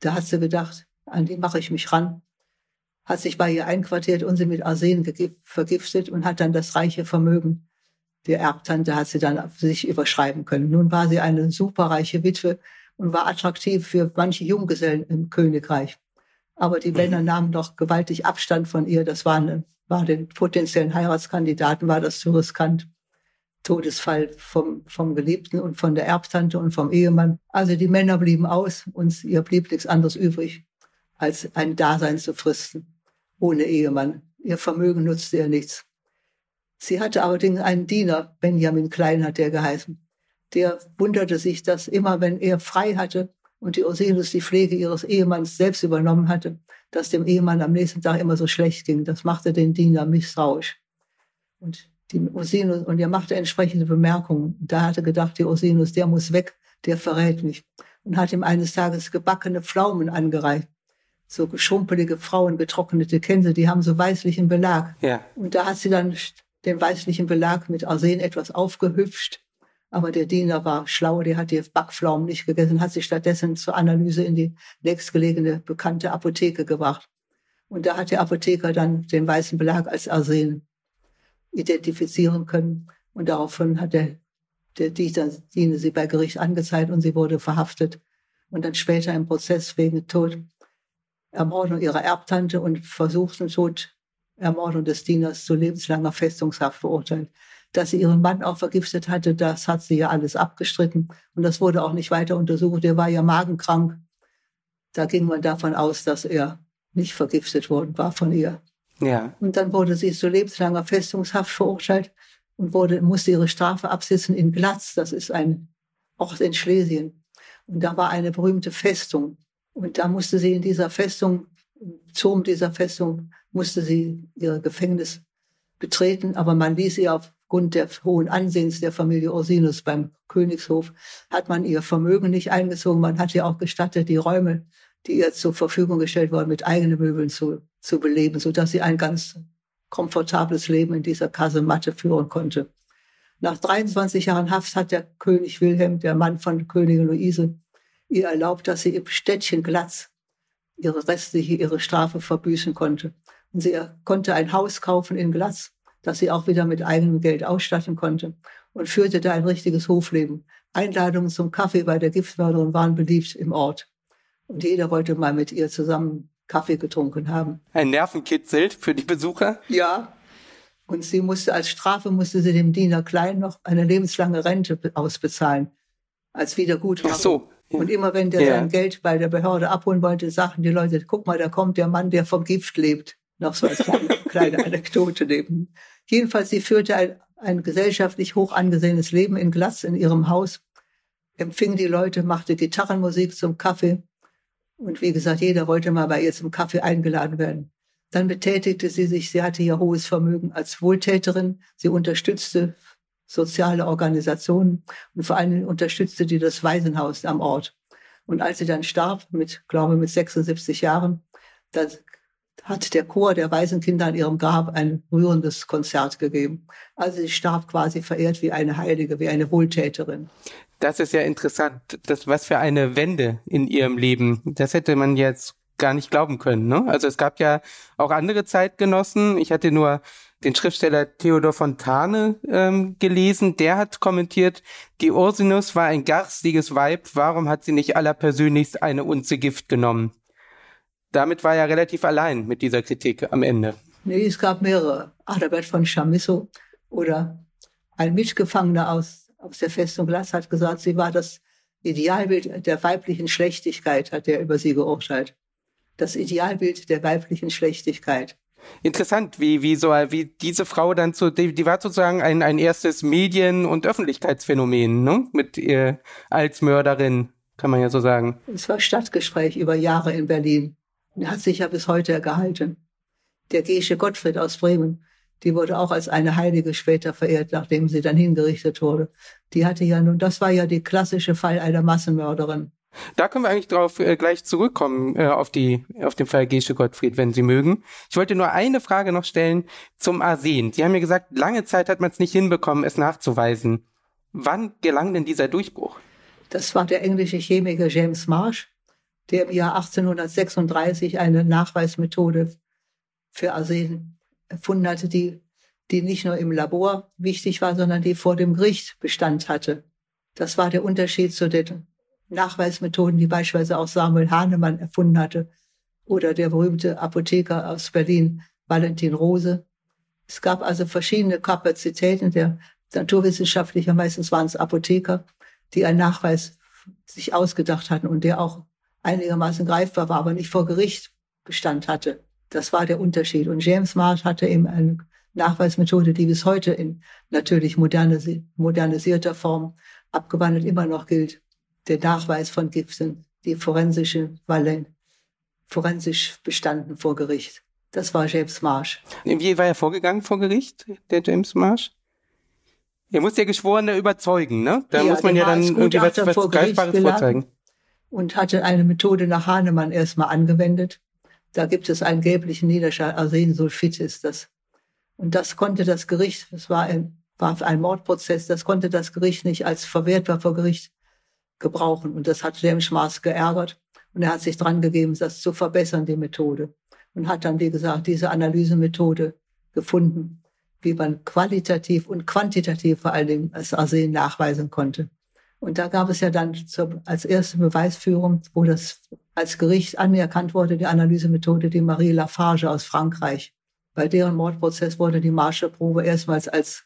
Da hat sie gedacht, an die mache ich mich ran. Hat sich bei ihr einquartiert und sie mit Arsen vergiftet und hat dann das reiche Vermögen der Erbtante hat sie dann sich überschreiben können. Nun war sie eine superreiche Witwe, und war attraktiv für manche Junggesellen im Königreich. Aber die Männer nahmen doch gewaltig Abstand von ihr. Das war, eine, war den potenziellen Heiratskandidaten, war das zu riskant. Todesfall vom, vom Geliebten und von der Erbtante und vom Ehemann. Also die Männer blieben aus und ihr blieb nichts anderes übrig, als ein Dasein zu fristen, ohne Ehemann. Ihr Vermögen nutzte ihr nichts. Sie hatte allerdings einen Diener, Benjamin Klein hat der geheißen der wunderte sich, dass immer, wenn er frei hatte und die Ursinus die Pflege ihres Ehemanns selbst übernommen hatte, dass dem Ehemann am nächsten Tag immer so schlecht ging. Das machte den Diener misstrauisch. Und die Ursinus, und er machte entsprechende Bemerkungen. Da hatte gedacht, die Ursinus, der muss weg, der verrät mich. Und hat ihm eines Tages gebackene Pflaumen angereicht. So geschrumpelige Frauen, getrocknete Känse, die haben so weißlichen Belag. Ja. Und da hat sie dann den weißlichen Belag mit Arsen etwas aufgehübscht aber der Diener war schlau, der hat die Backpflaumen nicht gegessen, hat sich stattdessen zur Analyse in die nächstgelegene bekannte Apotheke gebracht. Und da hat der Apotheker dann den weißen Belag als Arsen identifizieren können. Und daraufhin hat der, der Diener sie bei Gericht angezeigt und sie wurde verhaftet. Und dann später im Prozess wegen Tod, Ermordung ihrer Erbtante und versuchten Tod, Ermordung des Dieners zu lebenslanger Festungshaft verurteilt dass sie ihren Mann auch vergiftet hatte, das hat sie ja alles abgestritten. Und das wurde auch nicht weiter untersucht. Er war ja magenkrank. Da ging man davon aus, dass er nicht vergiftet worden war von ihr. Ja. Und dann wurde sie zu lebenslanger Festungshaft verurteilt und wurde, musste ihre Strafe absitzen in Glatz. Das ist ein Ort in Schlesien. Und da war eine berühmte Festung. Und da musste sie in dieser Festung, im Turm dieser Festung, musste sie ihr Gefängnis betreten, aber man ließ sie auf aufgrund der hohen Ansehens der Familie Ursinus beim Königshof hat man ihr Vermögen nicht eingezogen. Man hat ihr auch gestattet, die Räume, die ihr zur Verfügung gestellt wurden, mit eigenen Möbeln zu, zu beleben, sodass sie ein ganz komfortables Leben in dieser Kasematte führen konnte. Nach 23 Jahren Haft hat der König Wilhelm, der Mann von Königin Luise, ihr erlaubt, dass sie im Städtchen Glatz ihre restliche, ihre Strafe verbüßen konnte. Und sie konnte ein Haus kaufen in Glatz das sie auch wieder mit eigenem Geld ausstatten konnte und führte da ein richtiges Hofleben. Einladungen zum Kaffee bei der Giftmörderin waren beliebt im Ort. Und jeder wollte mal mit ihr zusammen Kaffee getrunken haben. Ein Nervenkitzel für die Besucher? Ja. Und sie musste als Strafe musste sie dem Diener Klein noch eine lebenslange Rente ausbezahlen. Als Wiedergutmachung. Ach so. Und immer wenn der ja. sein Geld bei der Behörde abholen wollte, sagten die Leute, guck mal, da kommt der Mann, der vom Gift lebt. Noch so als kleine, kleine Anekdote neben. Jedenfalls, sie führte ein, ein gesellschaftlich hoch angesehenes Leben in Glatz in ihrem Haus, empfing die Leute, machte Gitarrenmusik zum Kaffee. Und wie gesagt, jeder wollte mal bei ihr zum Kaffee eingeladen werden. Dann betätigte sie sich, sie hatte ja hohes Vermögen als Wohltäterin. Sie unterstützte soziale Organisationen und vor allem unterstützte die das Waisenhaus am Ort. Und als sie dann starb, mit, glaube mit 76 Jahren, da hat der Chor der Waisenkinder an ihrem Grab ein rührendes Konzert gegeben. Also sie starb quasi verehrt wie eine Heilige, wie eine Wohltäterin. Das ist ja interessant. Das, was für eine Wende in ihrem Leben. Das hätte man jetzt gar nicht glauben können. Ne? Also es gab ja auch andere Zeitgenossen. Ich hatte nur den Schriftsteller Theodor Fontane ähm, gelesen. Der hat kommentiert, die Ursinus war ein garstiges Weib. Warum hat sie nicht allerpersönlichst eine Unze Gift genommen? Damit war er relativ allein mit dieser Kritik am Ende. Nee, es gab mehrere. Adalbert von Chamisso oder ein Mitgefangener aus, aus der Festung Glas hat gesagt, sie war das Idealbild der weiblichen Schlechtigkeit, hat er über sie geurteilt. Das Idealbild der weiblichen Schlechtigkeit. Interessant, wie, wie so, wie diese Frau dann zu, die, die war sozusagen ein, ein erstes Medien- und Öffentlichkeitsphänomen, ne? Mit ihr als Mörderin, kann man ja so sagen. Es war Stadtgespräch über Jahre in Berlin. Hat sich ja bis heute gehalten. Der Gesche Gottfried aus Bremen, die wurde auch als eine Heilige später verehrt, nachdem sie dann hingerichtet wurde. Die hatte ja nun, das war ja der klassische Fall einer Massenmörderin. Da können wir eigentlich drauf äh, gleich zurückkommen äh, auf die auf den Fall Gesche Gottfried, wenn Sie mögen. Ich wollte nur eine Frage noch stellen zum Arsen. Sie haben mir gesagt, lange Zeit hat man es nicht hinbekommen, es nachzuweisen. Wann gelang denn dieser Durchbruch? Das war der englische Chemiker James Marsh, der im Jahr 1836 eine Nachweismethode für Arsen erfunden hatte, die, die nicht nur im Labor wichtig war, sondern die vor dem Gericht Bestand hatte. Das war der Unterschied zu den Nachweismethoden, die beispielsweise auch Samuel Hahnemann erfunden hatte oder der berühmte Apotheker aus Berlin, Valentin Rose. Es gab also verschiedene Kapazitäten der Naturwissenschaftlicher, meistens waren es Apotheker, die einen Nachweis sich ausgedacht hatten und der auch einigermaßen greifbar war, aber nicht vor Gericht Bestand hatte. Das war der Unterschied. Und James Marsh hatte eben eine Nachweismethode, die bis heute in natürlich modernis modernisierter Form abgewandelt immer noch gilt der Nachweis von Giften, die forensische Wallen, forensisch bestanden vor Gericht. Das war James Marsh. Wie war er vorgegangen vor Gericht, der James Marsh? Er muss ja Geschworene überzeugen, ne? Da ja, muss man ja dann irgendwie was, was Greifbares vorzeigen. Und hatte eine Methode nach Hahnemann erstmal angewendet. Da gibt es einen gelblichen Niederschall, Arsensulfit ist das. Und das konnte das Gericht, das war ein, war ein Mordprozess, das konnte das Gericht nicht als verwertbar vor Gericht gebrauchen. Und das hat James Mars geärgert. Und er hat sich dran gegeben, das zu verbessern, die Methode. Und hat dann, wie gesagt, diese Analysemethode gefunden, wie man qualitativ und quantitativ vor allen Dingen das Arsen nachweisen konnte. Und da gab es ja dann zur, als erste Beweisführung, wo das als Gericht anerkannt wurde, die Analysemethode, die Marie Lafarge aus Frankreich. Bei deren Mordprozess wurde die Marshallprobe erstmals als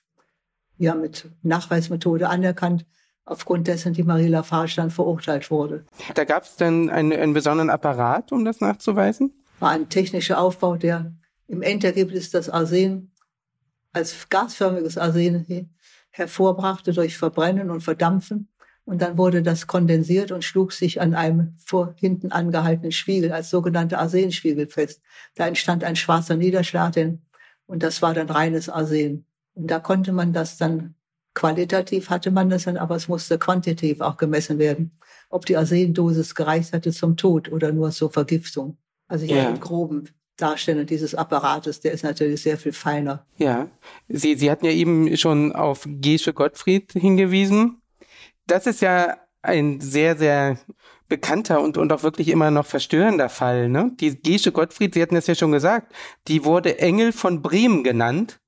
ja mit Nachweismethode anerkannt aufgrund dessen die Marie Lafarge dann verurteilt wurde. Da gab es dann einen, einen besonderen Apparat, um das nachzuweisen? War ein technischer Aufbau, der im Endergebnis das Arsen als gasförmiges Arsen hervorbrachte durch Verbrennen und Verdampfen. Und dann wurde das kondensiert und schlug sich an einem vor hinten angehaltenen Spiegel als sogenannter Arsenspiegel fest. Da entstand ein schwarzer Niederschlag, und das war dann reines Arsen. Und da konnte man das dann Qualitativ hatte man das dann, aber es musste quantitativ auch gemessen werden, ob die Arsendosis gereicht hatte zum Tod oder nur zur Vergiftung. Also hier ja. im groben Darstellen dieses Apparates, der ist natürlich sehr viel feiner. Ja, Sie, Sie hatten ja eben schon auf Gesche Gottfried hingewiesen. Das ist ja ein sehr, sehr bekannter und, und auch wirklich immer noch verstörender Fall. Ne? Die Gesche Gottfried, Sie hatten es ja schon gesagt, die wurde Engel von Bremen genannt,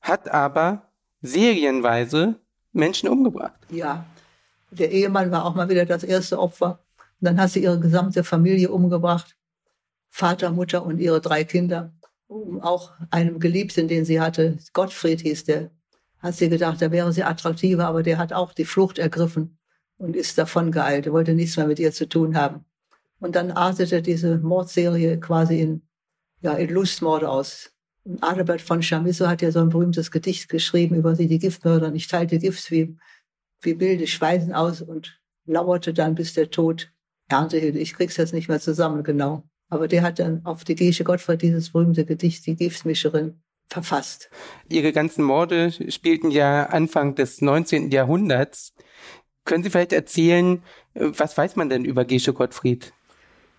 hat aber serienweise Menschen umgebracht. Ja, der Ehemann war auch mal wieder das erste Opfer. Und dann hat sie ihre gesamte Familie umgebracht. Vater, Mutter und ihre drei Kinder. Um auch einem Geliebten, den sie hatte, Gottfried hieß der, hat sie gedacht, da wäre sie attraktiver, aber der hat auch die Flucht ergriffen und ist davon geeilt. Er wollte nichts mehr mit ihr zu tun haben. Und dann artete diese Mordserie quasi in, ja, in Lustmorde aus. Und Adalbert von Chamisso hat ja so ein berühmtes Gedicht geschrieben über sie, die Giftmörder. Ich teilte Gift wie, wie wilde Schweisen aus und lauerte dann, bis der Tod Ernte hielt. Ich krieg's jetzt nicht mehr zusammen, genau. Aber der hat dann auf die Gesche Gottfried dieses berühmte Gedicht, die Giftmischerin, verfasst. Ihre ganzen Morde spielten ja Anfang des 19. Jahrhunderts. Können Sie vielleicht erzählen, was weiß man denn über Gesche Gottfried?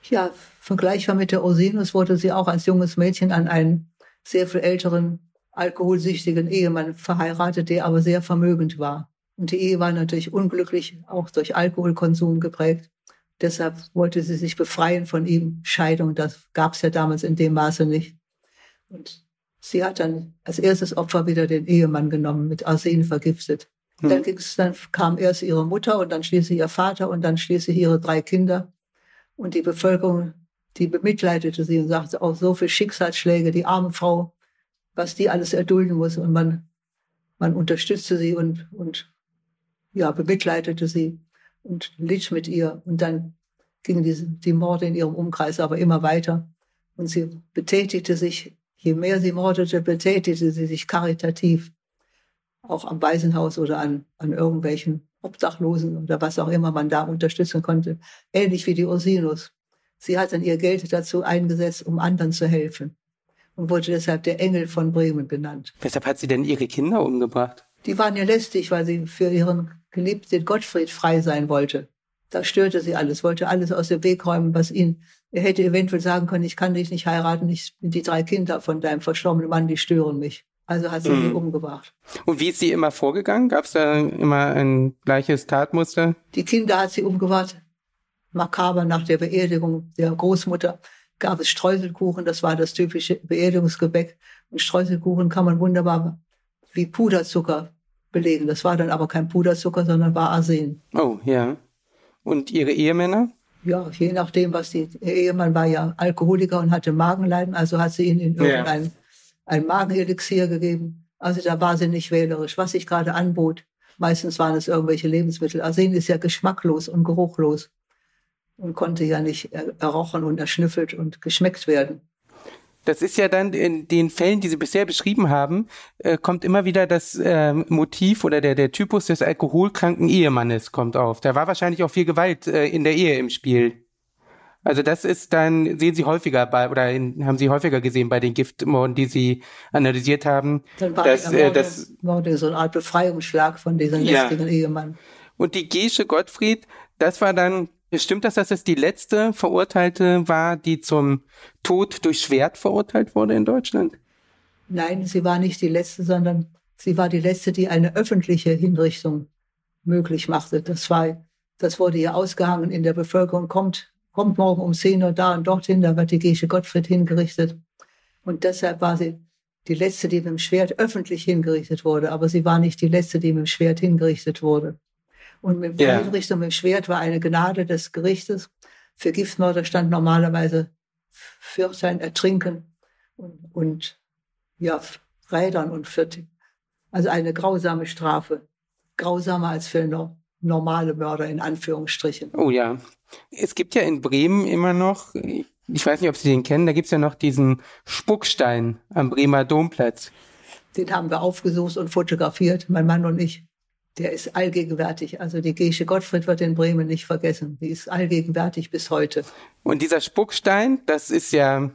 Ja, vergleichbar mit der Ursinus wurde sie auch als junges Mädchen an einen sehr viel älteren, alkoholsüchtigen Ehemann verheiratet, der aber sehr vermögend war. Und die Ehe war natürlich unglücklich, auch durch Alkoholkonsum geprägt. Deshalb wollte sie sich befreien von ihm. Scheidung, das gab es ja damals in dem Maße nicht. Und sie hat dann als erstes Opfer wieder den Ehemann genommen, mit Arsen vergiftet. Hm. Dann, ging's, dann kam erst ihre Mutter und dann schließlich ihr Vater und dann schließlich ihre drei Kinder. Und die Bevölkerung, die bemitleidete sie und sagte auch so viele Schicksalsschläge, die arme Frau, was die alles erdulden muss. Und man, man unterstützte sie und, und ja, bemitleidete sie und litt mit ihr. Und dann gingen die, die Morde in ihrem Umkreis aber immer weiter. Und sie betätigte sich, je mehr sie mordete, betätigte sie sich karitativ. Auch am Waisenhaus oder an, an irgendwelchen Obdachlosen oder was auch immer man da unterstützen konnte. Ähnlich wie die Ursinus. Sie hat dann ihr Geld dazu eingesetzt, um anderen zu helfen. Und wurde deshalb der Engel von Bremen genannt. Weshalb hat sie denn ihre Kinder umgebracht? Die waren ja lästig, weil sie für ihren geliebten Gottfried frei sein wollte. Da störte sie alles, wollte alles aus dem Weg räumen, was ihn, er hätte eventuell sagen können, ich kann dich nicht heiraten, ich, die drei Kinder von deinem verstorbenen Mann, die stören mich. Also hat sie mhm. ihn umgebracht. Und wie ist sie immer vorgegangen? Gab es da immer ein gleiches Tatmuster? Die Kinder hat sie umgebracht. Makaber nach der Beerdigung der Großmutter gab es Streuselkuchen. Das war das typische Beerdigungsgebäck. Und Streuselkuchen kann man wunderbar wie Puderzucker belegen. Das war dann aber kein Puderzucker, sondern war Arsen. Oh, ja. Und ihre Ehemänner? Ja, je nachdem, was die, ihr Ehemann war ja Alkoholiker und hatte Magenleiden, also hat sie ihn in irgendein ja ein Magenelixier gegeben. Also da war sie nicht wählerisch, was sich gerade anbot. Meistens waren es irgendwelche Lebensmittel. Arsen ist ja geschmacklos und geruchlos konnte ja nicht errochen und erschnüffelt und geschmeckt werden. Das ist ja dann in den Fällen, die Sie bisher beschrieben haben, äh, kommt immer wieder das äh, Motiv oder der, der Typus des alkoholkranken Ehemannes kommt auf. Da war wahrscheinlich auch viel Gewalt äh, in der Ehe im Spiel. Also das ist dann, sehen Sie häufiger bei, oder in, haben Sie häufiger gesehen bei den Giftmorden, die Sie analysiert haben. Dann war dass, Morde, äh, das, Morde so eine Art Befreiungsschlag von diesem ja. lästigen Ehemann. Und die Gesche Gottfried, das war dann, stimmt das, dass es die letzte Verurteilte war, die zum Tod durch Schwert verurteilt wurde in Deutschland? Nein, sie war nicht die letzte, sondern sie war die letzte, die eine öffentliche Hinrichtung möglich machte. Das war, das wurde ihr ausgehangen in der Bevölkerung, kommt kommt morgen um 10 Uhr da und dorthin, da wird die Gesche Gottfried hingerichtet. Und deshalb war sie die letzte, die mit dem Schwert öffentlich hingerichtet wurde, aber sie war nicht die letzte, die mit dem Schwert hingerichtet wurde. Und mit der Hinrichtung mit dem Schwert war eine Gnade des Gerichtes. Für Giftmörder stand normalerweise Vierteln, Ertrinken und, und ja, Rädern und Viertel. Also eine grausame Strafe. Grausamer als für normale Mörder in Anführungsstrichen. Oh ja. Es gibt ja in Bremen immer noch, ich weiß nicht, ob Sie den kennen, da gibt's ja noch diesen Spuckstein am Bremer Domplatz. Den haben wir aufgesucht und fotografiert, mein Mann und ich. Der ist allgegenwärtig. Also die Gesche Gottfried wird in Bremen nicht vergessen. Die ist allgegenwärtig bis heute. Und dieser Spuckstein, das ist ja,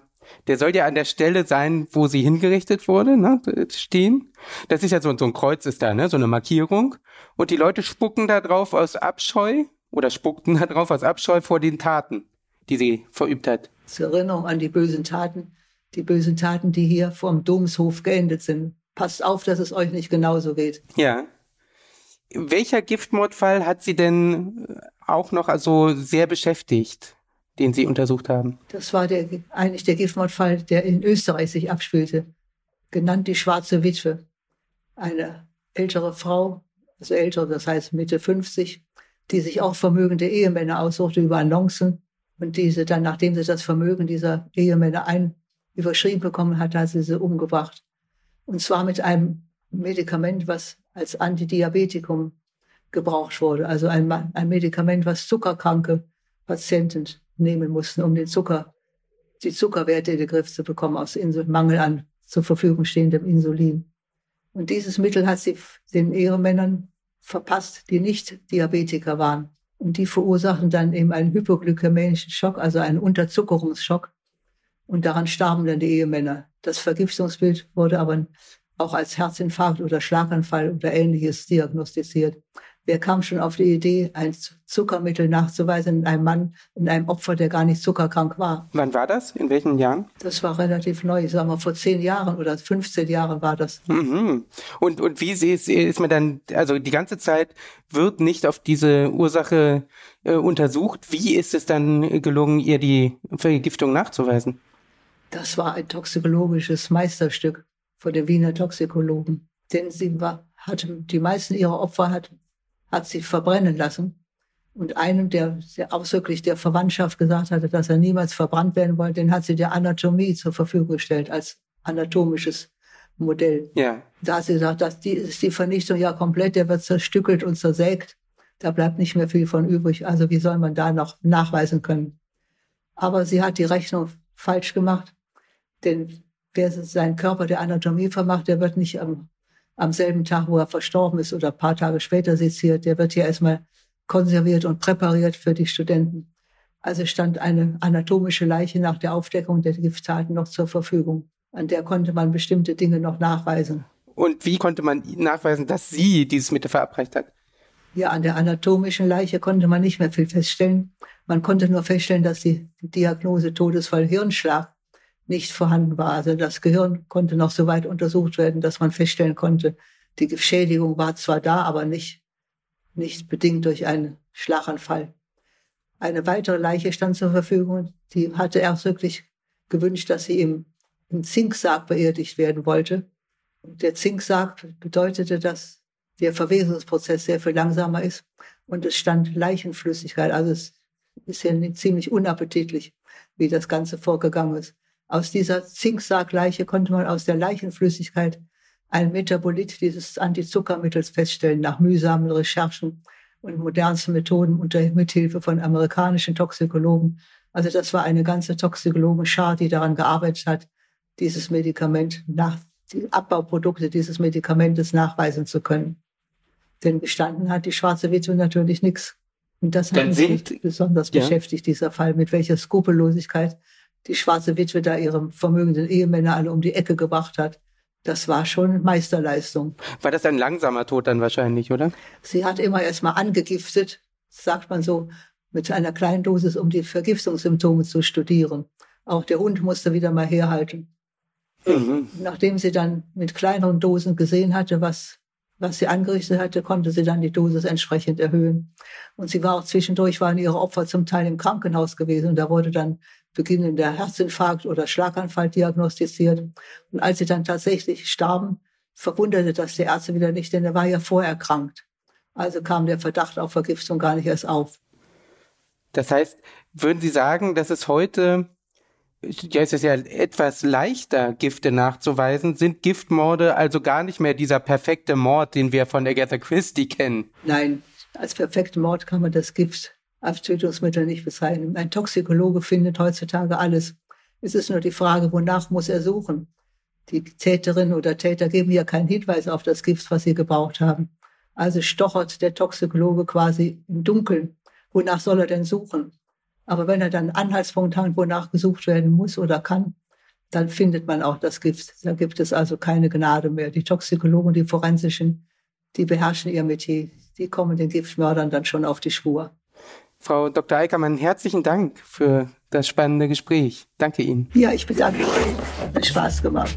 der soll ja an der Stelle sein, wo sie hingerichtet wurde, ne, stehen. Das ist ja so, so ein Kreuz ist da, ne, so eine Markierung. Und die Leute spucken da drauf aus Abscheu oder spuckten darauf aus Abscheu vor den Taten, die sie verübt hat. Zur Erinnerung an die bösen Taten, die bösen Taten, die hier vom Domshof geendet sind. Passt auf, dass es euch nicht genauso geht. Ja. Welcher Giftmordfall hat Sie denn auch noch also sehr beschäftigt, den Sie untersucht haben? Das war der, eigentlich der Giftmordfall, der in Österreich sich abspielte. Genannt die Schwarze Witwe. Eine ältere Frau, also ältere, das heißt Mitte 50, die sich auch vermögende Ehemänner aussuchte über Annoncen und diese dann, nachdem sie das Vermögen dieser Ehemänner ein überschrieben bekommen hat, hat sie sie umgebracht. Und zwar mit einem Medikament, was als Antidiabetikum gebraucht wurde. Also ein, ein Medikament, was zuckerkranke Patienten nehmen mussten, um den Zucker, die Zuckerwerte in den Griff zu bekommen aus Insul Mangel an zur Verfügung stehendem Insulin. Und dieses Mittel hat sie den Ehemännern verpasst, die nicht Diabetiker waren. Und die verursachen dann eben einen hypoglykämischen Schock, also einen Unterzuckerungsschock. Und daran starben dann die Ehemänner. Das Vergiftungsbild wurde aber auch als Herzinfarkt oder Schlaganfall oder ähnliches diagnostiziert. Wer kam schon auf die Idee, ein Zuckermittel nachzuweisen in einem Mann, in einem Opfer, der gar nicht zuckerkrank war? Wann war das? In welchen Jahren? Das war relativ neu, sagen wir vor zehn Jahren oder 15 Jahren war das. Mhm. Und, und wie ist, ist man dann, also die ganze Zeit wird nicht auf diese Ursache äh, untersucht. Wie ist es dann gelungen, ihr die Vergiftung nachzuweisen? Das war ein toxikologisches Meisterstück von den Wiener Toxikologen. Denn sie war, hatte, die meisten ihrer Opfer hat, hat sie verbrennen lassen. Und einem, der, der ausdrücklich der Verwandtschaft gesagt hatte, dass er niemals verbrannt werden wollte, den hat sie der Anatomie zur Verfügung gestellt als anatomisches Modell. Ja. Da hat sie gesagt, dass die ist die Vernichtung ja komplett, der wird zerstückelt und zersägt. Da bleibt nicht mehr viel von übrig. Also wie soll man da noch nachweisen können? Aber sie hat die Rechnung falsch gemacht, denn wer seinen Körper der Anatomie vermacht, der wird nicht am, am selben Tag, wo er verstorben ist oder ein paar Tage später seziert, der wird hier erstmal konserviert und präpariert für die Studenten. Also stand eine anatomische Leiche nach der Aufdeckung der Gifttaten noch zur Verfügung. An der konnte man bestimmte Dinge noch nachweisen. Und wie konnte man nachweisen, dass sie dieses Mittel verabreicht hat? Ja, an der anatomischen Leiche konnte man nicht mehr viel feststellen. Man konnte nur feststellen, dass die Diagnose Todesfall Hirnschlag nicht vorhanden war. Also das Gehirn konnte noch so weit untersucht werden, dass man feststellen konnte, die Schädigung war zwar da, aber nicht, nicht bedingt durch einen Schlaganfall. Eine weitere Leiche stand zur Verfügung. Die hatte erst wirklich gewünscht, dass sie im, im Zinksarg beerdigt werden wollte. Der Zinksarg bedeutete, dass der Verwesungsprozess sehr viel langsamer ist und es stand Leichenflüssigkeit. Also es ist ja ziemlich unappetitlich, wie das Ganze vorgegangen ist. Aus dieser Zinksargleiche konnte man aus der Leichenflüssigkeit ein Metabolit dieses Antizuckermittels feststellen, nach mühsamen Recherchen und modernsten Methoden unter Mithilfe von amerikanischen Toxikologen. Also das war eine ganze Toxikologenschar, die daran gearbeitet hat, dieses Medikament nach, die Abbauprodukte dieses Medikamentes nachweisen zu können. Denn gestanden hat die schwarze Witwe natürlich nichts. Und das hat mich besonders ja. beschäftigt, dieser Fall, mit welcher Skrupellosigkeit die schwarze Witwe da ihre vermögenden Ehemänner alle um die Ecke gebracht hat. Das war schon Meisterleistung. War das ein langsamer Tod dann wahrscheinlich, oder? Sie hat immer erst mal angegiftet, sagt man so, mit einer kleinen Dosis, um die Vergiftungssymptome zu studieren. Auch der Hund musste wieder mal herhalten. Mhm. Nachdem sie dann mit kleineren Dosen gesehen hatte, was, was sie angerichtet hatte, konnte sie dann die Dosis entsprechend erhöhen. Und sie war auch zwischendurch, waren ihre Opfer zum Teil im Krankenhaus gewesen. Und da wurde dann beginnender Herzinfarkt oder Schlaganfall diagnostiziert. Und als sie dann tatsächlich starben, verwunderte das die Ärzte wieder nicht, denn er war ja vorerkrankt. Also kam der Verdacht auf Vergiftung gar nicht erst auf. Das heißt, würden Sie sagen, dass es heute, ja, es ist ja etwas leichter, Gifte nachzuweisen, sind Giftmorde also gar nicht mehr dieser perfekte Mord, den wir von Agatha Christie kennen? Nein, als perfekten Mord kann man das Gift als Tötungsmittel nicht bezeichnen. Ein Toxikologe findet heutzutage alles. Es ist nur die Frage, wonach muss er suchen? Die Täterin oder Täter geben ja keinen Hinweis auf das Gift, was sie gebraucht haben. Also stochert der Toxikologe quasi im Dunkeln. Wonach soll er denn suchen? Aber wenn er dann Anhaltspunkt hat, wonach gesucht werden muss oder kann, dann findet man auch das Gift. Da gibt es also keine Gnade mehr. Die Toxikologen, die Forensischen, die beherrschen ihr Metier. Die kommen den Giftmördern dann schon auf die Spur. Frau Dr. Eickermann, herzlichen Dank für das spannende Gespräch. Danke Ihnen. Ja, ich bedanke mich. Hat Spaß gemacht.